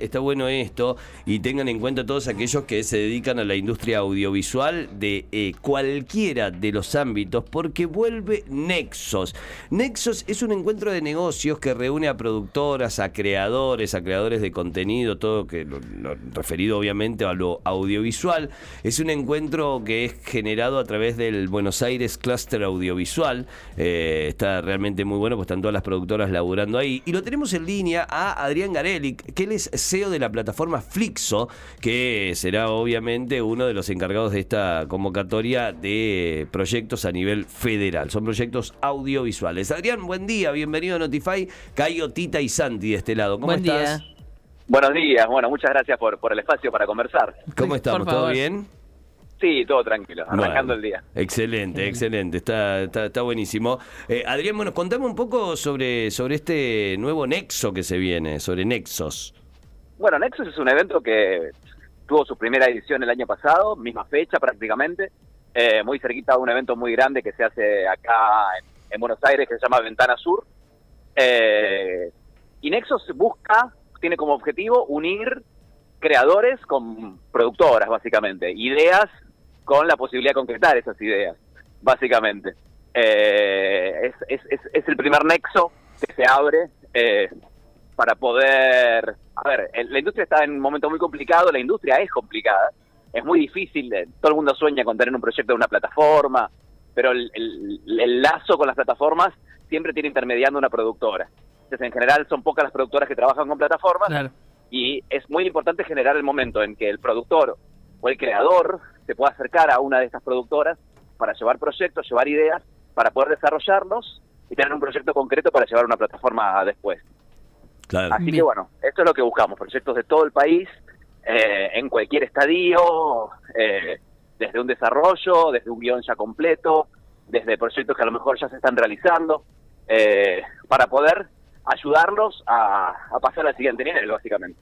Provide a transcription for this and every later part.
está bueno esto y tengan en cuenta todos aquellos que se dedican a la industria audiovisual de eh, cualquiera de los ámbitos porque vuelve Nexos. Nexos es un encuentro de negocios que reúne a productoras, a creadores, a creadores de contenido, todo que referido obviamente a lo audiovisual. Es un encuentro que es generado a través del Buenos Aires Cluster Audiovisual. Eh, está realmente muy bueno, pues están todas las productoras laburando ahí. Y lo tenemos en línea a Adrián Garelic, que él es CEO de la plataforma Flixo, que será obviamente uno de los encargados de esta convocatoria de proyectos a nivel federal. Son proyectos audiovisuales. Adrián, buen día, bienvenido a Notify. Cayo, Tita y Santi de este lado. ¿Cómo estás? Buenos días, bueno, muchas gracias por, por el espacio para conversar. ¿Cómo estamos? ¿Todo bien? Sí, todo tranquilo, arrancando el día. Excelente, excelente, está, está, buenísimo. Eh, Adrián, bueno, contame un poco sobre, sobre este nuevo nexo que se viene, sobre Nexos. Bueno, Nexus es un evento que tuvo su primera edición el año pasado, misma fecha prácticamente, eh, muy cerquita de un evento muy grande que se hace acá en, Buenos Aires que se llama Ventana Sur. Eh, y Nexus busca, tiene como objetivo unir creadores con productoras, básicamente, ideas con la posibilidad de concretar esas ideas, básicamente. Eh, es, es, es, el primer nexo que se abre para poder... A ver, la industria está en un momento muy complicado, la industria es complicada, es muy difícil, eh, todo el mundo sueña con tener un proyecto de una plataforma, pero el, lazo con las plataformas siempre tiene intermediando una productora. Entonces, en general, son pocas las productoras que trabajan con plataformas y es muy importante generar el momento en que el productor o el creador se pueda acercar a una de estas productoras para llevar proyectos, llevar ideas, para poder desarrollarlos y tener un proyecto concreto para llevar una plataforma después. Así que bueno, esto es lo que buscamos, proyectos de todo el país, eh, en cualquier estadio, eh, desde un desarrollo, desde un guion ya completo, desde proyectos que a lo mejor ya se están realizando, eh, para poder ayudarlos a, a pasar al siguiente nivel, básicamente.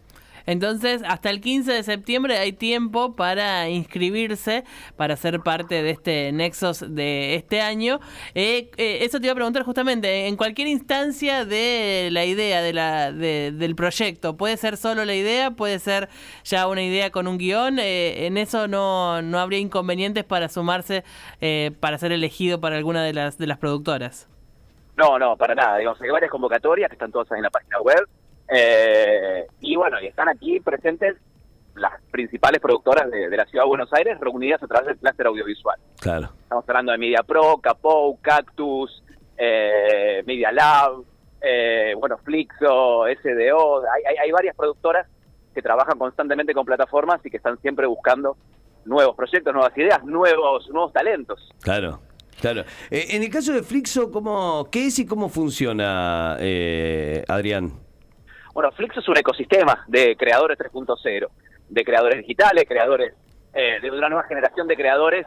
Entonces, hasta el 15 de septiembre hay tiempo para inscribirse, para ser parte de este Nexos de este año. Eh, eh, eso te iba a preguntar justamente, en cualquier instancia de la idea de la, del proyecto, puede ser solo la idea, puede ser ya una idea con un guion, eh, en eso no, no habría inconvenientes para sumarse, para ser elegido para alguna de las, de las productoras. No, no, para nada. Digamos, hay varias convocatorias que están todas en la página web. Eh, y bueno, y están aquí presentes las principales productoras de, la ciudad de Buenos Aires reunidas a través del clúster audiovisual. Claro. Estamos hablando de Media Pro, Capou, Cactus, eh, Media Lab, eh, bueno, Flixo, SDO. Hay, hay, varias productoras que trabajan constantemente con plataformas y que están siempre buscando nuevos proyectos, nuevas ideas, nuevos, nuevos talentos. Claro. Claro. Eh, en el caso de Flixo, ¿cómo, ¿qué es y cómo funciona, Adrián? Bueno, Flix es un ecosistema de creadores 3.0, de creadores digitales, creadores eh, de una nueva generación de creadores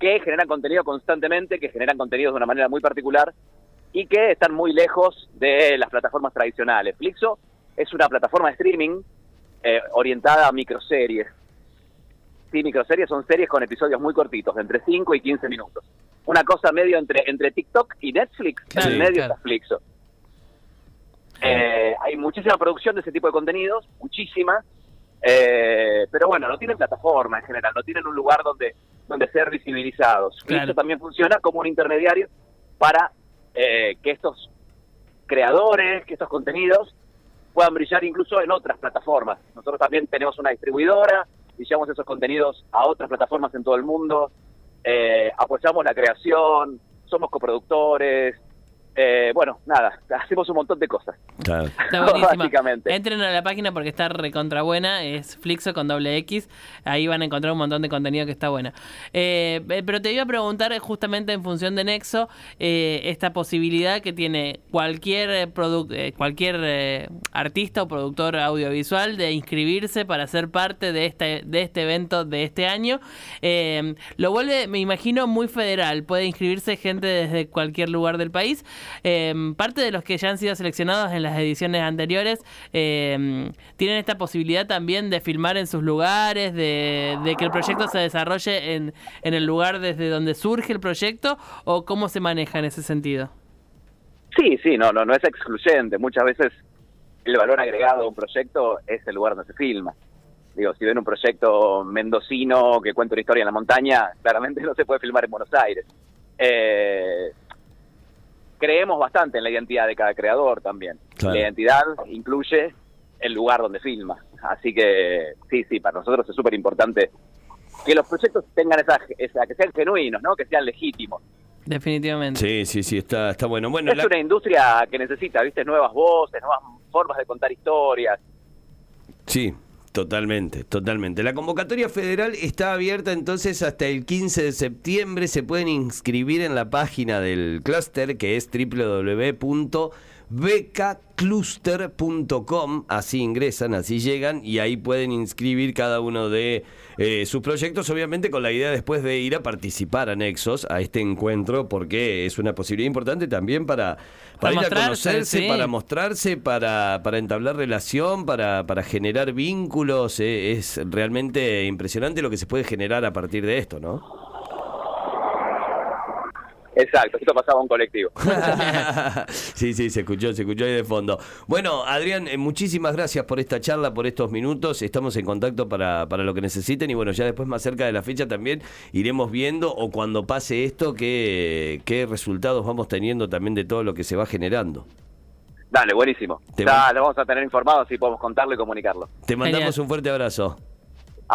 que generan contenido constantemente, que generan contenido de una manera muy particular y que están muy lejos de las plataformas tradicionales. Flixo es una plataforma de streaming eh, orientada a microseries. Sí, microseries son series con episodios muy cortitos, de entre 5 y 15 minutos. Una cosa medio entre, entre TikTok y Netflix, en medio está Flixo. Eh, hay muchísima producción de ese tipo de contenidos, muchísima, eh, pero bueno, no tienen plataforma en general, no tienen un lugar donde, donde ser visibilizados. Y Esto también funciona como un intermediario para eh, que estos creadores, que estos contenidos puedan brillar incluso en otras plataformas. Nosotros también tenemos una distribuidora y llevamos esos contenidos a otras plataformas en todo el mundo, apoyamos la creación, somos coproductores, eh, bueno, nada, hacemos un montón de cosas. Claro. Básicamente. Entren a la página porque está recontra buena, es Flixo con doble X, ahí van a encontrar un montón de contenido que está buena. Eh, eh, pero te iba a preguntar justamente en función de Nexo, esta posibilidad que tiene cualquier, cualquier artista o productor audiovisual de inscribirse para ser parte de este, de este evento de este año. lo vuelve, me imagino, muy federal, puede inscribirse gente desde cualquier lugar del país. Em, parte de los que ya han sido seleccionados en las ediciones anteriores em, tienen esta posibilidad también de filmar en sus lugares, de, que el proyecto se desarrolle en, en el lugar desde donde surge el proyecto o cómo se maneja en ese sentido. Sí, sí, no, no, no es excluyente. Muchas veces el valor agregado de un proyecto es el lugar donde se filma. Digo, si ven un proyecto mendocino que cuenta una historia en la montaña, claramente no se puede filmar en Buenos Aires. Eh, creemos bastante en la identidad de cada creador también. La identidad incluye el lugar donde filma. Así que sí, sí, para nosotros es súper importante que los proyectos tengan esa, esa, que sean genuinos, ¿no? que sean legítimos. Definitivamente. Sí, sí, sí, está, está bueno. bueno es una industria que necesita, viste, nuevas voces, nuevas formas de contar historias. Sí, Totalmente, totalmente. La convocatoria federal está abierta entonces hasta el 15 de septiembre. Se pueden inscribir en la página del clúster que es www becacluster.com, así ingresan, así llegan y ahí pueden inscribir cada uno de eh, sus proyectos, obviamente con la idea después de ir a participar a Nexos, a este encuentro, porque es una posibilidad importante también para, para, ir a conocerse, para mostrarse, para, para entablar relación, para, para generar vínculos. Eh, es realmente impresionante lo que se puede generar a partir de esto, ¿no? Exacto, esto pasaba un colectivo. sí, sí, se escuchó, se escuchó ahí de fondo. Bueno, Adrián, eh, muchísimas gracias por esta charla, por estos minutos. Estamos en contacto para, para lo que necesiten y bueno, ya después más cerca de la fecha también iremos viendo o cuando pase esto qué, qué resultados vamos teniendo también de todo lo que se va generando. Dale, buenísimo. ya lo vamos a tener informado, así podemos contarlo y comunicarlo. Te mandamos un fuerte abrazo.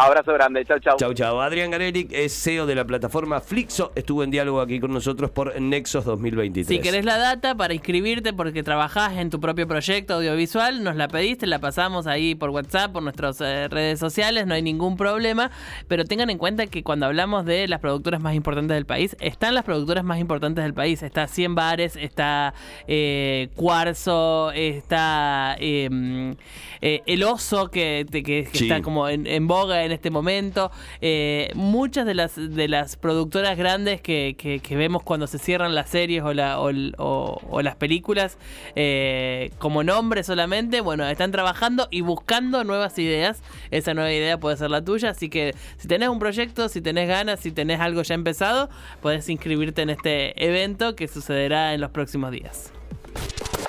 Abrazo grande, chau, chau. Chau, chau. Adrián Garelic es CEO de la plataforma Flixo. Estuvo en diálogo aquí con nosotros por Nexos 2023. Si querés la data para inscribirte porque trabajás en tu propio proyecto audiovisual, nos la pediste, la pasamos ahí por WhatsApp, por nuestras eh, redes sociales, no hay ningún problema. Pero tengan en cuenta que cuando hablamos de las productoras más importantes del país, están las productoras más importantes del país. Está 100 Bares, está eh, Cuarzo, está em, eh, El Oso, que, está como en, en boga en este momento. Eh, muchas de las, de las productoras grandes que, que, vemos cuando se cierran las series o, la, o, las películas eh, como nombre solamente, bueno, están trabajando y buscando nuevas ideas. Esa nueva idea puede ser la tuya, así que si tenés un proyecto, si tenés ganas, si tenés algo ya empezado, puedes inscribirte en este evento que sucederá en los próximos días.